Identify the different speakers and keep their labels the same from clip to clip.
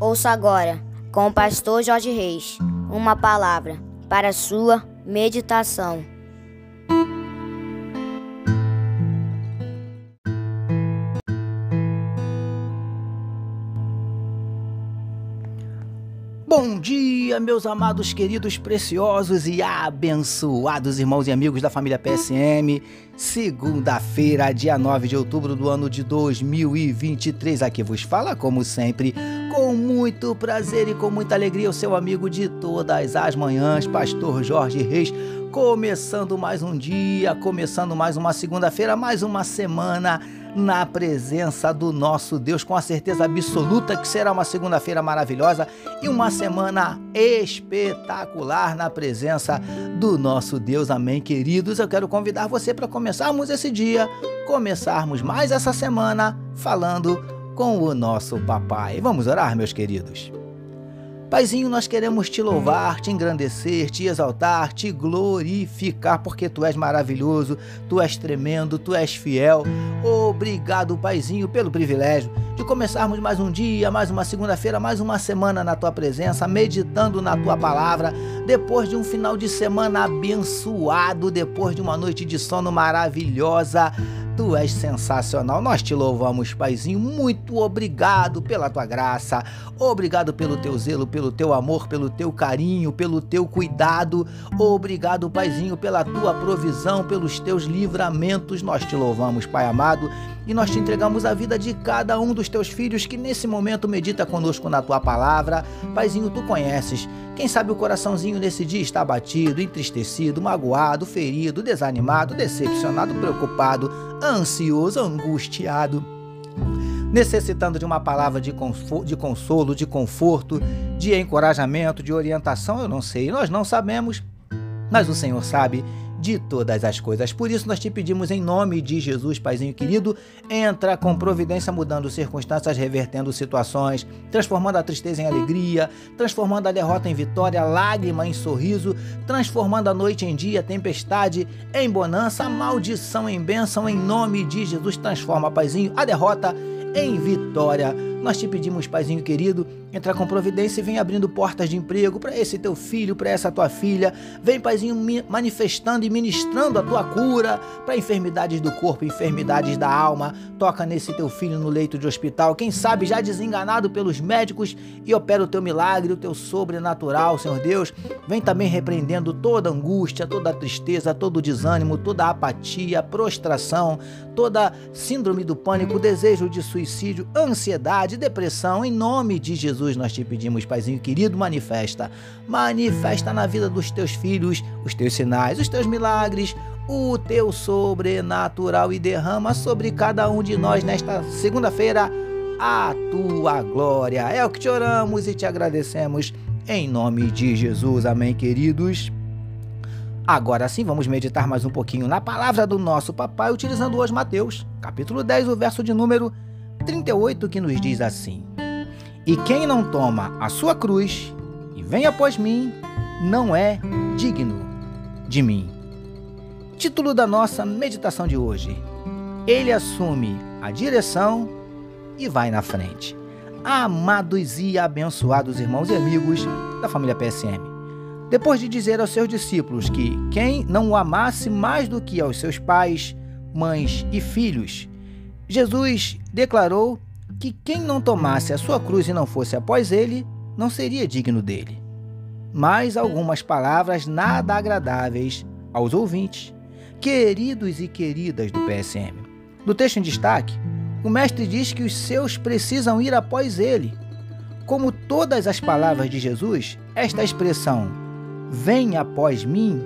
Speaker 1: Ouça agora, com o pastor Jorge Reis, uma palavra para sua meditação.
Speaker 2: Bom dia, meus amados, queridos, preciosos e abençoados irmãos e amigos da família PSM. Segunda-feira, dia 9 de outubro do ano de 2023. Aqui vos fala, como sempre, com muito prazer e com muita alegria, o seu amigo de todas as manhãs, Pastor Jorge Reis. Começando mais um dia, começando mais uma segunda-feira, mais uma semana na presença do nosso Deus, com a certeza absoluta que será uma segunda-feira maravilhosa e uma semana espetacular na presença do nosso Deus. Amém, queridos. Eu quero convidar você para começarmos esse dia, começarmos mais essa semana falando com o nosso papai. Vamos orar, meus queridos. Paizinho, nós queremos te louvar, te engrandecer, te exaltar, te glorificar, porque tu és maravilhoso, tu és tremendo, tu és fiel. Obrigado, Paizinho, pelo privilégio de começarmos mais um dia, mais uma segunda-feira, mais uma semana na tua presença, meditando na tua palavra, depois de um final de semana abençoado, depois de uma noite de sono maravilhosa. Tu és sensacional. Nós te louvamos, Paizinho. Muito obrigado pela tua graça. Obrigado pelo teu zelo, pelo teu amor, pelo teu carinho, pelo teu cuidado. Obrigado, Paizinho, pela tua provisão, pelos teus livramentos. Nós te louvamos, Pai amado, e nós te entregamos a vida de cada um dos teus filhos que nesse momento medita conosco na tua palavra. Paizinho, tu conheces. Quem sabe o coraçãozinho nesse dia está abatido, entristecido, magoado, ferido, desanimado, decepcionado, preocupado, ansioso, angustiado necessitando de uma palavra de, de consolo, de conforto, de encorajamento, de orientação, eu não sei, nós não sabemos, mas o Senhor sabe de todas as coisas. Por isso nós te pedimos em nome de Jesus, Paizinho querido, entra com providência mudando circunstâncias, revertendo situações, transformando a tristeza em alegria, transformando a derrota em vitória, lágrima em sorriso, transformando a noite em dia, tempestade em bonança, maldição em bênção, em nome de Jesus, transforma, Paizinho, a derrota em vitória nós te pedimos, Paizinho querido, entrar com providência e vem abrindo portas de emprego para esse teu filho, para essa tua filha. Vem, Paizinho, manifestando e ministrando a tua cura para enfermidades do corpo, enfermidades da alma. Toca nesse teu filho no leito de hospital, quem sabe já desenganado pelos médicos e opera o teu milagre, o teu sobrenatural, Senhor Deus. Vem também repreendendo toda angústia, toda tristeza, todo desânimo, toda apatia, prostração, toda síndrome do pânico, desejo de suicídio, ansiedade ansiedade, depressão. Em nome de Jesus nós te pedimos, Paizinho querido, manifesta. Manifesta na vida dos teus filhos os teus sinais, os teus milagres, o teu sobrenatural e derrama sobre cada um de nós nesta segunda-feira a tua glória. É o que te oramos e te agradecemos em nome de Jesus. Amém, queridos. Agora sim, vamos meditar mais um pouquinho na palavra do nosso papai, utilizando hoje Mateus, capítulo 10, o verso de número 38 que nos diz assim: E quem não toma a sua cruz e vem após mim, não é digno de mim. Título da nossa meditação de hoje: Ele assume a direção e vai na frente. Amados e abençoados irmãos e amigos da família PSM. Depois de dizer aos seus discípulos que quem não o amasse mais do que aos seus pais, mães e filhos, Jesus declarou que quem não tomasse a sua cruz e não fosse após ele, não seria digno dele. Mais algumas palavras nada agradáveis aos ouvintes, queridos e queridas do PSM. No texto em destaque, o mestre diz que os seus precisam ir após ele. Como todas as palavras de Jesus, esta expressão, vem após mim,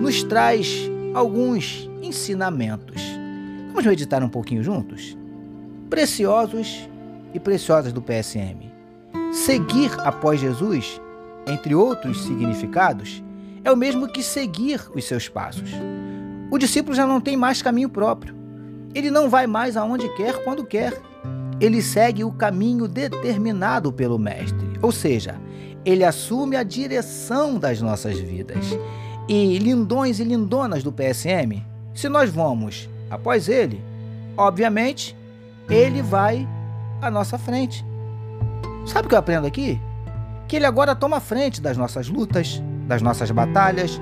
Speaker 2: nos traz alguns ensinamentos. Vamos meditar um pouquinho juntos? Preciosos e preciosas do PSM. Seguir após Jesus, entre outros significados, é o mesmo que seguir os seus passos. O discípulo já não tem mais caminho próprio. Ele não vai mais aonde quer, quando quer. Ele segue o caminho determinado pelo Mestre, ou seja, ele assume a direção das nossas vidas. E lindões e lindonas do PSM, se nós vamos após ele, obviamente, ele vai à nossa frente. Sabe o que eu aprendo aqui? Que Ele agora toma frente das nossas lutas, das nossas batalhas,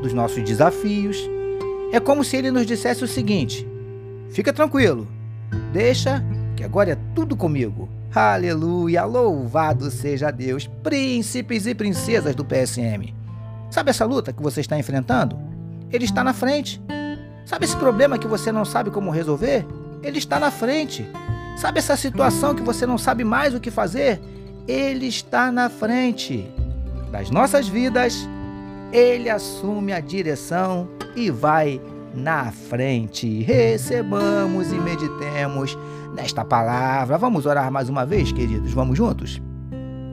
Speaker 2: dos nossos desafios. É como se Ele nos dissesse o seguinte: fica tranquilo, deixa que agora é tudo comigo. Aleluia, louvado seja Deus, príncipes e princesas do PSM. Sabe essa luta que você está enfrentando? Ele está na frente. Sabe esse problema que você não sabe como resolver? Ele está na frente. Sabe essa situação que você não sabe mais o que fazer? Ele está na frente. Das nossas vidas, ele assume a direção e vai na frente. Recebamos e meditemos nesta palavra. Vamos orar mais uma vez, queridos? Vamos juntos?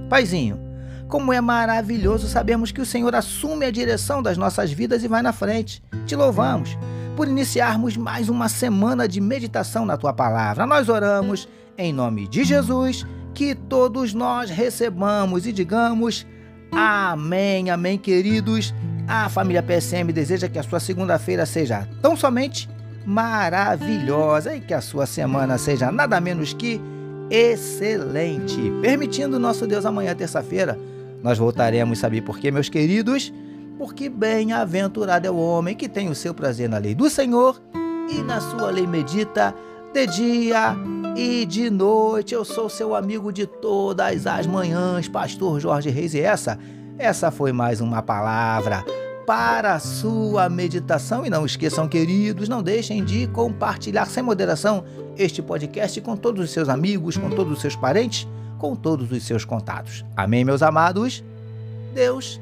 Speaker 2: Paizinho, como é maravilhoso sabermos que o Senhor assume a direção das nossas vidas e vai na frente. Te louvamos por iniciarmos mais uma semana de meditação na tua palavra. Nós oramos em nome de Jesus que todos nós recebamos e digamos amém, amém, queridos. A família PSM deseja que a sua segunda-feira seja tão somente maravilhosa e que a sua semana seja nada menos que excelente. Permitindo nosso Deus amanhã, terça-feira, nós voltaremos, saber por quê, meus queridos? Porque bem-aventurado é o homem que tem o seu prazer na lei do Senhor e na sua lei medita de dia e de noite. Eu sou seu amigo de todas as manhãs, pastor Jorge Reis, e essa, essa foi mais uma palavra para a sua meditação. E não esqueçam, queridos, não deixem de compartilhar sem moderação este podcast com todos os seus amigos, com todos os seus parentes, com todos os seus contatos. Amém, meus amados? Deus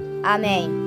Speaker 1: Amém.